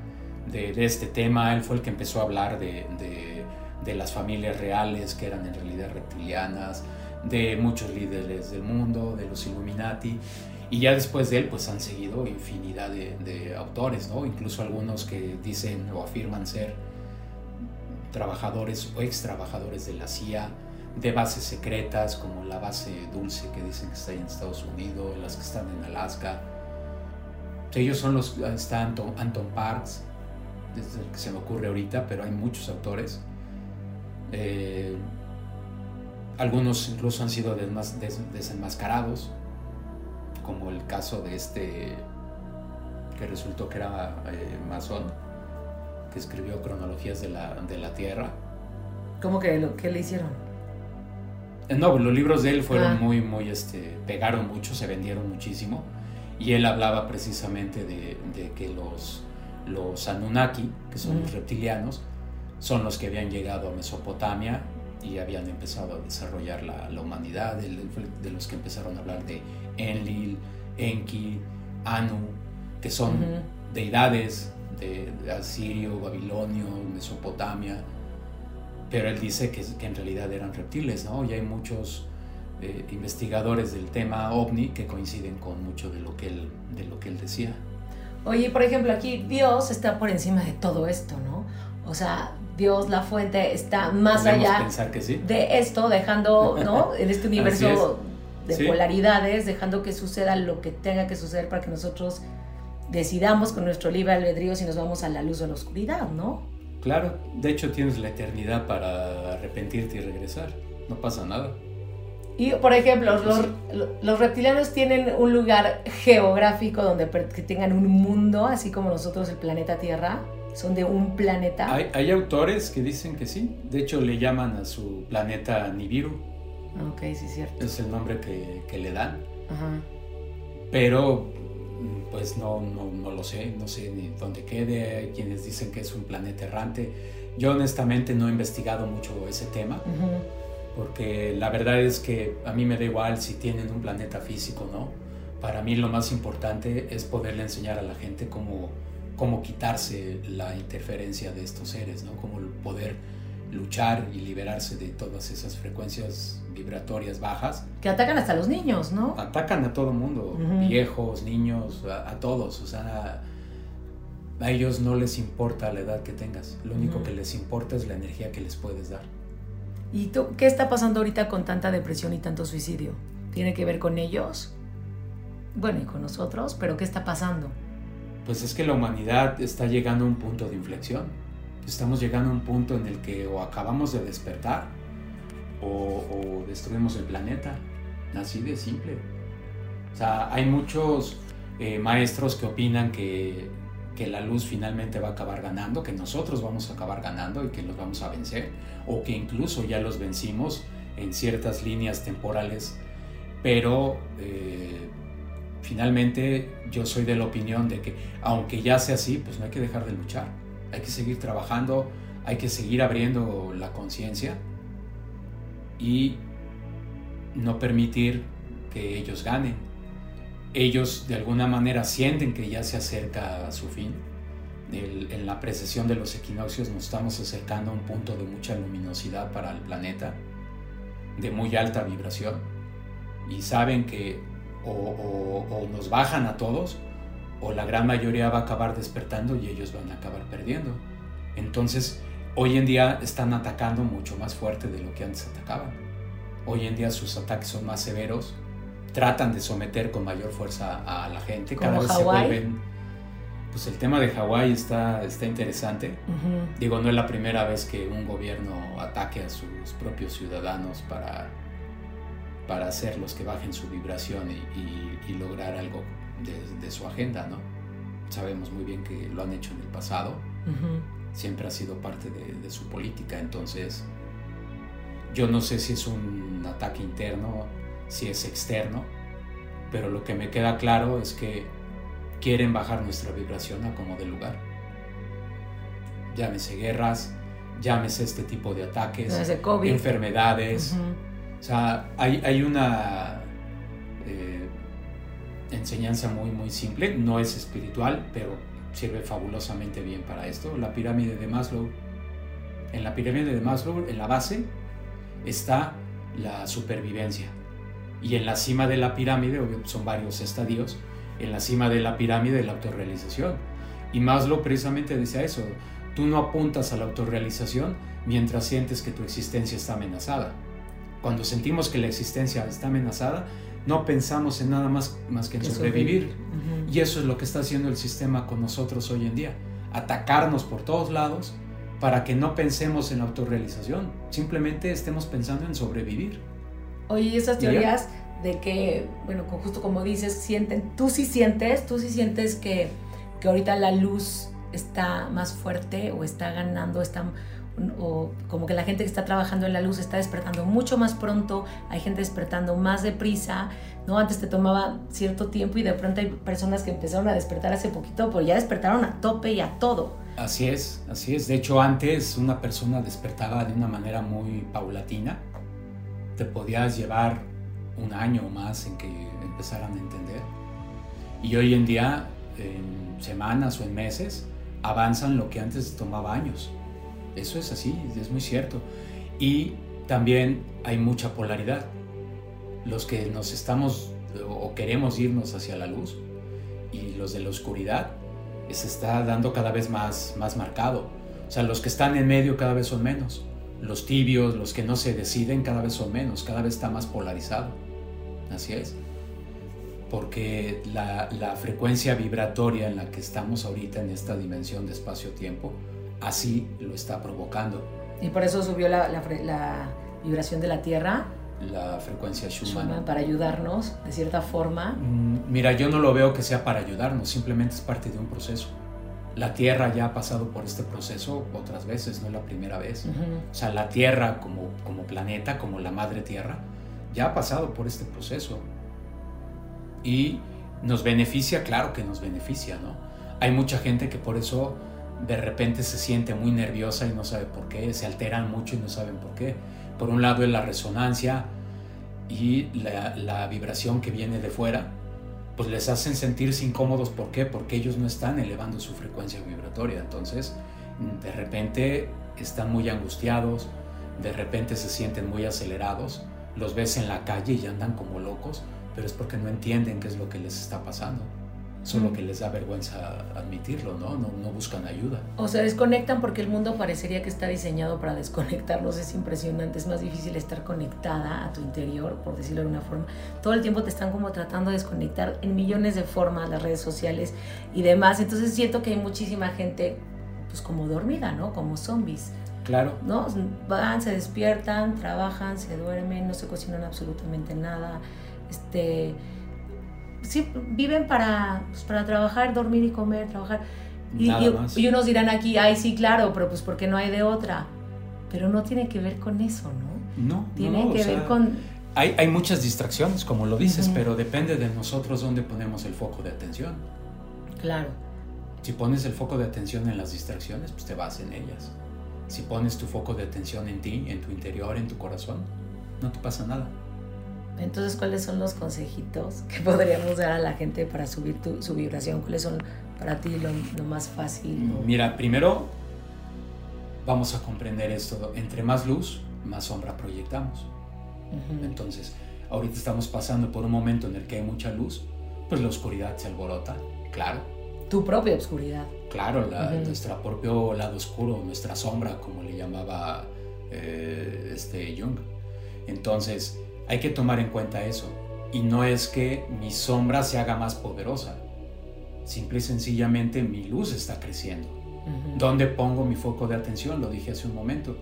de, de este tema. Él fue el que empezó a hablar de, de- de las familias reales que eran en realidad reptilianas, de muchos líderes del mundo, de los Illuminati. Y ya después de él, pues han seguido infinidad de, autores, ¿no? Incluso algunos que dicen o afirman ser trabajadores o ex trabajadores de la CIA, de bases secretas como la base Dulce que dicen que está ahí en Estados Unidos, las que están en Alaska. Ellos son los, está Anton, Anton Parks, desde el que se me ocurre ahorita, pero hay muchos autores. Eh, algunos incluso han sido desenmascarados, como el caso de este que resultó que era eh, masón, que escribió cronologías de la, de la Tierra. ¿Cómo que lo que le hicieron? Eh, No, los libros de él fueron Ah. muy, muy, este, pegaron mucho, se vendieron muchísimo. Y él hablaba precisamente de, de que los, los Anunnaki, que son los reptilianos, son los que habían llegado a Mesopotamia y habían empezado a desarrollar la, la humanidad. Fue de los que empezaron a hablar de Enlil, Enki, Anu, que son deidades de, Asirio, Babilonio, Mesopotamia, pero él dice que, que en realidad eran reptiles, ¿no? Y hay muchos eh, investigadores del tema ovni que coinciden con mucho de lo que él, de lo que él decía. Oye, por ejemplo, aquí Dios está por encima de todo esto, ¿no? O sea, Dios, la fuente, está más Podemos allá pensar que sí. de esto, dejando, ¿no? En este universo de Sí. polaridades, dejando que suceda lo que tenga que suceder para que nosotros decidamos con nuestro libre albedrío si nos vamos a la luz o a la oscuridad, ¿no? Claro, de hecho tienes la eternidad para arrepentirte y regresar. No pasa nada. Y, por ejemplo, los, los reptilianos tienen un lugar geográfico donde que tengan un mundo, así como nosotros el planeta Tierra. son de un planeta. Hay, autores que dicen que sí. De hecho, le llaman a su planeta Nibiru. Ah, ok, sí, es cierto. Es el nombre que, que le dan. Ajá. Pero, pues no, no, no, lo sé. No sé ni dónde quede. Hay quienes dicen que es un planeta errante. Yo, honestamente, no he investigado mucho ese tema. Porque la verdad es que a mí me da igual si tienen un planeta físico, ¿no? Para mí lo más importante es poderle enseñar a la gente cómo cómo quitarse la interferencia de estos seres, ¿no? Cómo poder luchar y liberarse de todas esas frecuencias vibratorias bajas. Que atacan hasta a los niños, ¿no? Atacan a todo mundo, viejos, niños, a, todos. O sea, a ellos no les importa la edad que tengas. Lo único que les importa es la energía que les puedes dar. ¿Y tú, qué está pasando ahorita con tanta depresión y tanto suicidio? ¿Tiene que ver con ellos? Bueno, y con nosotros, pero ¿qué está pasando? pues es que la humanidad está llegando a un punto de inflexión. Estamos llegando a un punto en el que o acabamos de despertar o, destruimos el planeta. Así de simple. O sea, hay muchos eh, maestros que opinan que, que la luz finalmente va a acabar ganando, que nosotros vamos a acabar ganando y que los vamos a vencer, o que incluso ya los vencimos en ciertas líneas temporales, pero eh, finalmente yo soy de la opinión de que aunque ya sea así, pues no hay que dejar de luchar. Hay que seguir trabajando, hay que seguir abriendo la conciencia y no permitir que ellos ganen. Ellos de alguna manera sienten que ya se acerca su fin. en la precesión de los equinoccios nos estamos acercando a un punto de mucha luminosidad para el planeta, de muy alta vibración, y saben que o, nos bajan a todos o la gran mayoría va a acabar despertando y ellos van a acabar perdiendo. Entonces, hoy en día están atacando mucho más fuerte de lo que antes atacaban. Hoy en día sus ataques son más severos, tratan de someter con mayor fuerza a la gente, cada vez se vuelven... Pues el tema de Hawái está, está interesante. Digo, no es la primera vez que un gobierno ataque a sus propios ciudadanos para para hacerlos que bajen su vibración y, lograr algo de, su agenda, ¿no? Sabemos muy bien que lo han hecho en el pasado, siempre ha sido parte de, su política, entonces yo no sé si es un ataque interno, si es externo, pero lo que me queda claro es que quieren bajar nuestra vibración a como de lugar. Llámese guerras, llámese este tipo de ataques, enfermedades. O sea, hay, una eh, enseñanza muy, muy simple, no es espiritual, pero sirve fabulosamente bien para esto. La pirámide de Maslow. En la pirámide de Maslow, en la base, está la supervivencia. Y en la cima de la pirámide, son varios estadios, en la cima de la pirámide la autorrealización. Y Maslow precisamente decía eso, tú no apuntas a la autorrealización mientras sientes que tu existencia está amenazada. Cuando sentimos que la existencia está amenazada, no pensamos en nada más, más que en sobrevivir. Y eso es lo que está haciendo el sistema con nosotros hoy en día. Atacarnos por todos lados para que no pensemos en la autorrealización, simplemente estemos pensando en sobrevivir. Oye, esas teorías de que, bueno, justo como dices, sienten, tú sí sientes, tú sí sientes que, que ahorita la luz está más fuerte o está ganando, está o como que la gente que está trabajando en la luz está despertando mucho más pronto, hay gente despertando más deprisa, ¿no? Antes te tomaba cierto tiempo y de pronto hay personas que empezaron a despertar hace poquito, pero ya despertaron a tope y a todo. Así es, así es. De hecho, antes una persona despertaba de una manera muy paulatina. Te podías llevar un año o más en que empezaran a entender. Y hoy en día, en semanas o en meses, avanzan lo que antes tomaba años. Eso es así, es muy cierto. Y también hay mucha polaridad. Los que nos estamos o queremos irnos hacia la luz y los de la oscuridad se está dando cada vez más, más marcado. O sea, los que están en medio cada vez son menos. Los tibios, los que no se deciden cada vez son menos, cada vez está más polarizado. Así es. Porque la, la frecuencia vibratoria en la que estamos ahorita en esta dimensión de espacio-tiempo, así lo está provocando. Y por eso subió la, vibración de la Tierra. La frecuencia Schumann. Para ayudarnos, de cierta forma. Mm, mira, yo no lo veo que sea para ayudarnos, simplemente es parte de un proceso. La Tierra ya ha pasado por este proceso otras veces, no es la primera vez. O sea, la Tierra como, como planeta, como la Madre Tierra, ya ha pasado por este proceso. Y nos beneficia, claro que nos beneficia, ¿no? Hay mucha gente que por eso de repente se siente muy nerviosa y no sabe por qué, se alteran mucho y no saben por qué. Por un lado es la resonancia y la, vibración que viene de fuera, pues les hacen sentirse incómodos. ¿Por qué? Porque ellos no están elevando su frecuencia vibratoria. Entonces, de repente están muy angustiados, de repente se sienten muy acelerados, los ves en la calle y andan como locos, pero es porque no entienden qué es lo que les está pasando. Solo que les da vergüenza admitirlo, ¿no? ¿no? No buscan ayuda. O sea, desconectan porque el mundo parecería que está diseñado para desconectarnos. Es impresionante. Es más difícil estar conectada a tu interior, por decirlo de una forma. Todo el tiempo te están como tratando de desconectar en millones de formas, las redes sociales y demás. Entonces siento que hay muchísima gente, pues como dormida, ¿no? Como zombies. Claro. ¿No? Van, se despiertan, trabajan, se duermen, no se cocinan absolutamente nada. Este sí, viven para, pues, para trabajar, dormir y comer, trabajar. Y, y, unos dirán aquí, ay, sí, claro, pero pues porque no hay de otra. Pero no tiene que ver con eso, ¿no? No. Tiene que ver con... Hay, hay, muchas distracciones, como lo dices, pero depende de nosotros dónde ponemos el foco de atención. Claro. Si pones el foco de atención en las distracciones, pues te vas en ellas. Si pones tu foco de atención en ti, en tu interior, en tu corazón, no te pasa nada. Entonces, ¿cuáles son los consejitos que podríamos dar a la gente para subir su vibración? ¿Cuáles son para ti lo, más fácil? Mira, primero vamos a comprender esto. Entre más luz, más sombra proyectamos. Entonces, ahorita estamos pasando por un momento en el que hay mucha luz, pues la oscuridad se alborota, claro. Tu propia oscuridad. Claro, nuestro propio lado oscuro, nuestra sombra, como le llamaba eh, este Jung. Entonces, hay que tomar en cuenta eso. Y no es que mi sombra se haga más poderosa. Simple y sencillamente mi luz está creciendo. ¿Dónde pongo mi foco de atención? Lo dije hace un momento.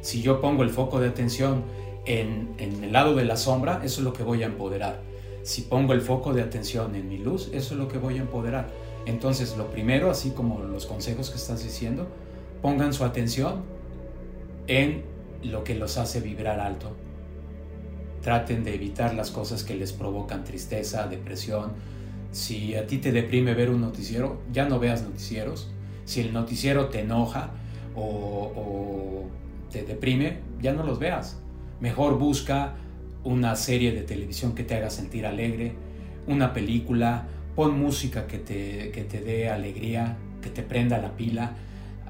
Si yo pongo el foco de atención en, en el lado de la sombra, eso es lo que voy a empoderar. Si pongo el foco de atención en mi luz, eso es lo que voy a empoderar. Entonces, lo primero, así como los consejos que estás diciendo, pongan su atención en lo que los hace vibrar alto, traten de evitar las cosas que les provocan tristeza, depresión. Si a ti te deprime ver un noticiero, ya no veas noticieros. Si el noticiero te enoja o, te deprime, ya no los veas. Mejor busca una serie de televisión que te haga sentir alegre, una película, pon música que te, que te dé alegría, que te prenda la pila.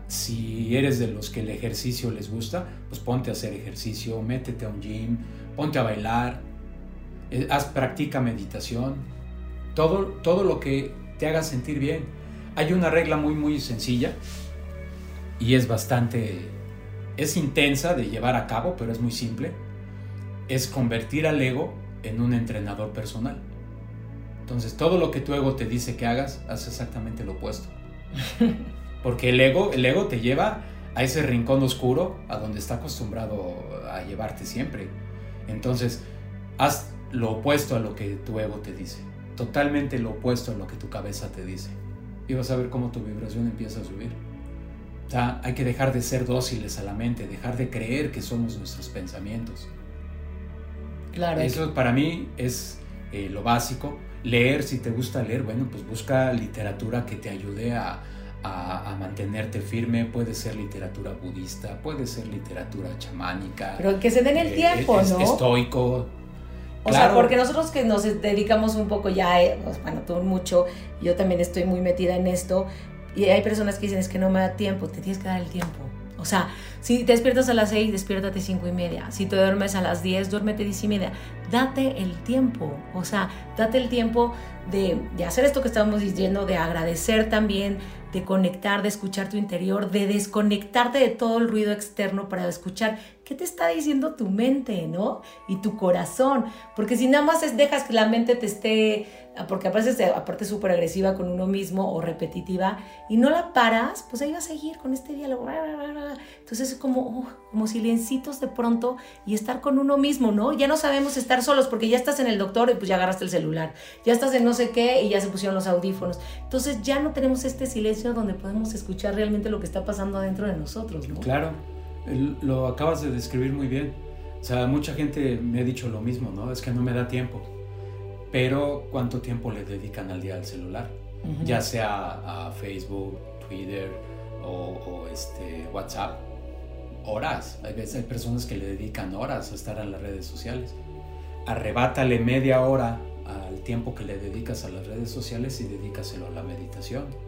Si eres de los que el ejercicio les gusta, pues ponte a hacer ejercicio, métete a un gym, ponte a bailar, eh, haz practica meditación, todo, todo lo que te haga sentir bien. Hay una regla muy muy sencilla y es bastante, es intensa de llevar a cabo, pero es muy simple. Es convertir al ego en un entrenador personal. Entonces todo lo que tu ego te dice que hagas, haz exactamente lo opuesto. Porque el ego, el ego te lleva a ese rincón oscuro a donde está acostumbrado a llevarte siempre. Entonces, haz lo opuesto a lo que tu ego te dice, totalmente lo opuesto a lo que tu cabeza te dice. Y vas a ver cómo tu vibración empieza a subir. O sea, hay que dejar de ser dóciles a la mente, dejar de creer que somos nuestros pensamientos. Claro. Eso para mí es eh, lo básico. Leer, si te gusta leer, bueno, pues busca literatura que te ayude a, a, mantenerte firme, puede ser literatura budista, puede ser literatura chamánica. Pero que se den el eh, tiempo, ¿no? Estoico. O sea, porque nosotros que nos dedicamos un poco ya, eh, bueno, tú mucho, yo también estoy muy metida en esto, y hay personas que dicen, es que no me da tiempo, te tienes que dar el tiempo. O sea, si te despiertas a las 6, despiértate 5 y media. Si te duermes a las 10, duérmete 10 y media. Date el tiempo. O sea, date el tiempo de, de hacer esto que estábamos diciendo, de agradecer también, de conectar, de escuchar tu interior, de desconectarte de todo el ruido externo para escuchar qué te está diciendo tu mente, ¿no? Y tu corazón. Porque si nada más dejas que la mente te esté, porque aparte, aparte súper agresiva con uno mismo o repetitiva, y no la paras, pues ahí va a seguir con este diálogo. Entonces es como, como silencitos de pronto y estar con uno mismo, ¿no? Ya no sabemos estar solos porque ya estás en el doctor y pues ya agarraste el celular, ya estás en no sé qué y ya se pusieron los audífonos. Entonces ya no tenemos este silencio donde podemos escuchar realmente lo que está pasando adentro de nosotros, ¿no? Claro, lo acabas de describir muy bien. O sea, mucha gente me ha dicho lo mismo, ¿no? Es que no me da tiempo. Pero ¿cuánto tiempo le dedican al día al celular? Ya sea a Facebook, Twitter o, este, WhatsApp. Horas. Hay veces hay personas que le dedican horas a estar en las redes sociales. Arrebátale media hora al tiempo que le dedicas a las redes sociales y dedícaselo a la meditación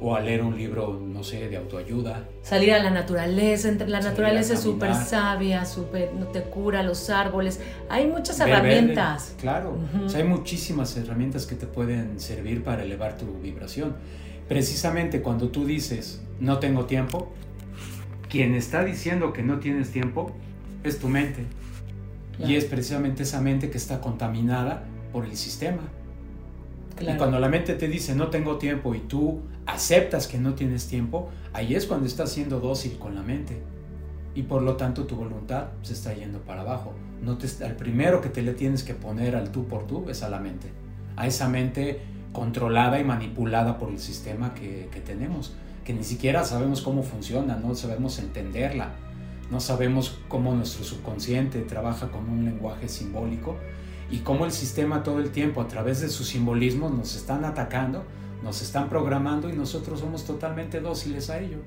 o a leer un libro, no sé, de autoayuda. Salir a la naturaleza, la naturaleza es súper sabia, super, no te cura los árboles. Hay muchas herramientas. claro, hay muchísimas herramientas que te pueden servir para elevar tu vibración. Precisamente cuando tú dices, no tengo tiempo, quien está diciendo que no tienes tiempo es tu mente. Y es precisamente esa mente que está contaminada por el sistema. Y cuando la mente te dice no tengo tiempo y tú aceptas que no tienes tiempo, ahí es cuando estás siendo dócil con la mente. Y por lo tanto tu voluntad se está yendo para abajo. No te, al primero que te le tienes que poner al tú por tú es a la mente. A esa mente controlada y manipulada por el sistema que, que tenemos. Que ni siquiera sabemos cómo funciona, no sabemos entenderla. No sabemos cómo nuestro subconsciente trabaja con un lenguaje simbólico y cómo el sistema todo el tiempo a través de sus simbolismos nos están atacando, nos están programando y nosotros somos totalmente dóciles a ello.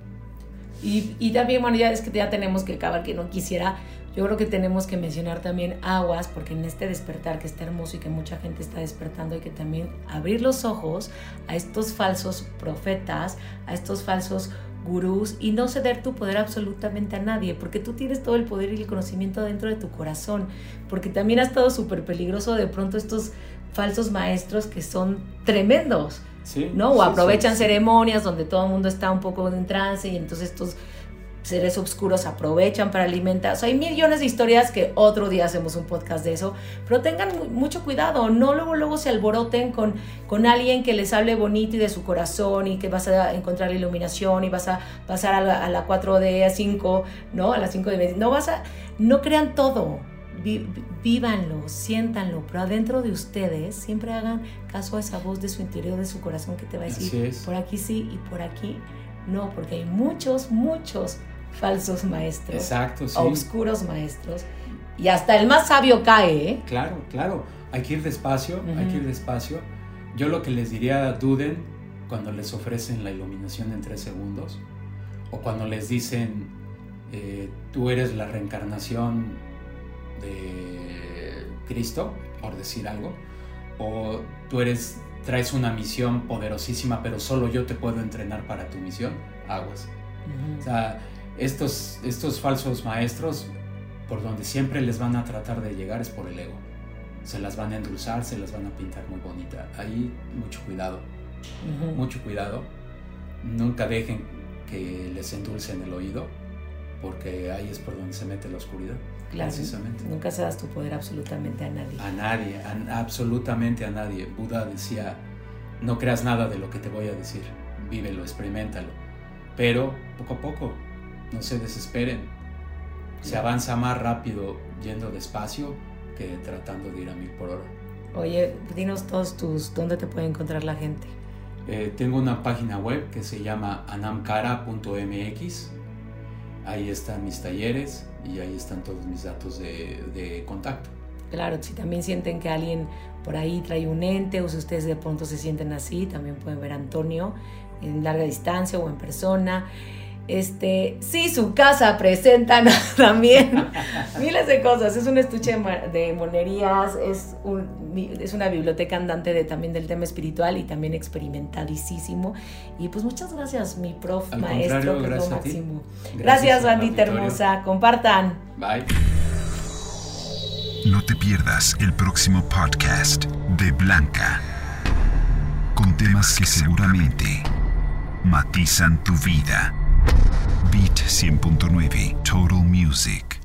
Y, y también, bueno, ya es que ya tenemos que acabar, que no quisiera, yo creo que tenemos que mencionar también aguas, porque en este despertar que está hermoso y que mucha gente está despertando, hay que también abrir los ojos a estos falsos profetas, a estos falsos gurús y no ceder tu poder absolutamente a nadie, porque tú tienes todo el poder y el conocimiento dentro de tu corazón, porque también ha estado súper peligroso de pronto estos falsos maestros que son tremendos, ¿no? O aprovechan ceremonias donde todo el mundo está un poco en trance y entonces estos seres oscuros aprovechan para alimentar. O sea, hay millones de historias que otro día hacemos un podcast de eso, pero tengan mucho cuidado, no luego luego se alboroten con, con alguien que les hable bonito y de su corazón y que vas a encontrar la iluminación y vas a pasar a la, a la 4D, a 5, ¿no? A las 5 de No vas a, no crean todo, vívanlo, siéntanlo, pero adentro de ustedes siempre hagan caso a esa voz de su interior, de su corazón que te va a decir, por aquí sí y por aquí no, porque hay muchos, muchos falsos maestros. Exacto, sí. Oscuros maestros. Y hasta el más sabio cae, ¿eh? Claro, claro. Hay que ir despacio, hay que ir despacio. Yo lo que les diría, duden cuando les ofrecen la iluminación en tres segundos. O cuando les dicen, eh, tú eres la reencarnación de Cristo, por decir algo. O tú eres, traes una misión poderosísima, pero solo yo te puedo entrenar para tu misión. Aguas. O sea, estos, estos falsos maestros, por donde siempre les van a tratar de llegar es por el ego. Se las van a endulzar, se las van a pintar muy bonita. Ahí mucho cuidado, mucho cuidado. Nunca dejen que les endulcen el oído, porque ahí es por donde se mete la oscuridad. precisamente. Nunca se das tu poder absolutamente a nadie. A nadie, absolutamente a nadie. Buda decía, no creas nada de lo que te voy a decir, vívelo, experimentalo. Pero poco a poco, no se desesperen. Se avanza más rápido yendo despacio que tratando de ir a mil por hora. Oye, dinos todos tus, ¿dónde te puede encontrar la gente? Eh, tengo una página web que se llama anamcara.mx. Ahí están mis talleres y ahí están todos mis datos de, de contacto. Claro, si también sienten que alguien por ahí trae un ente o si ustedes de pronto se sienten así, también pueden ver a Antonio en larga distancia o en persona. Este, sí, su casa presenta también miles de cosas. Es un estuche de monerías, es, es una biblioteca andante de, también del tema espiritual y también experimentadísimo. Y pues muchas gracias, mi prof, maestro, que es lo máximo. Gracias, bandita hermosa. Compartan. Bye. No te pierdas el próximo podcast de Blanca con temas que seguramente matizan tu vida. Beat 100.9 Total Music.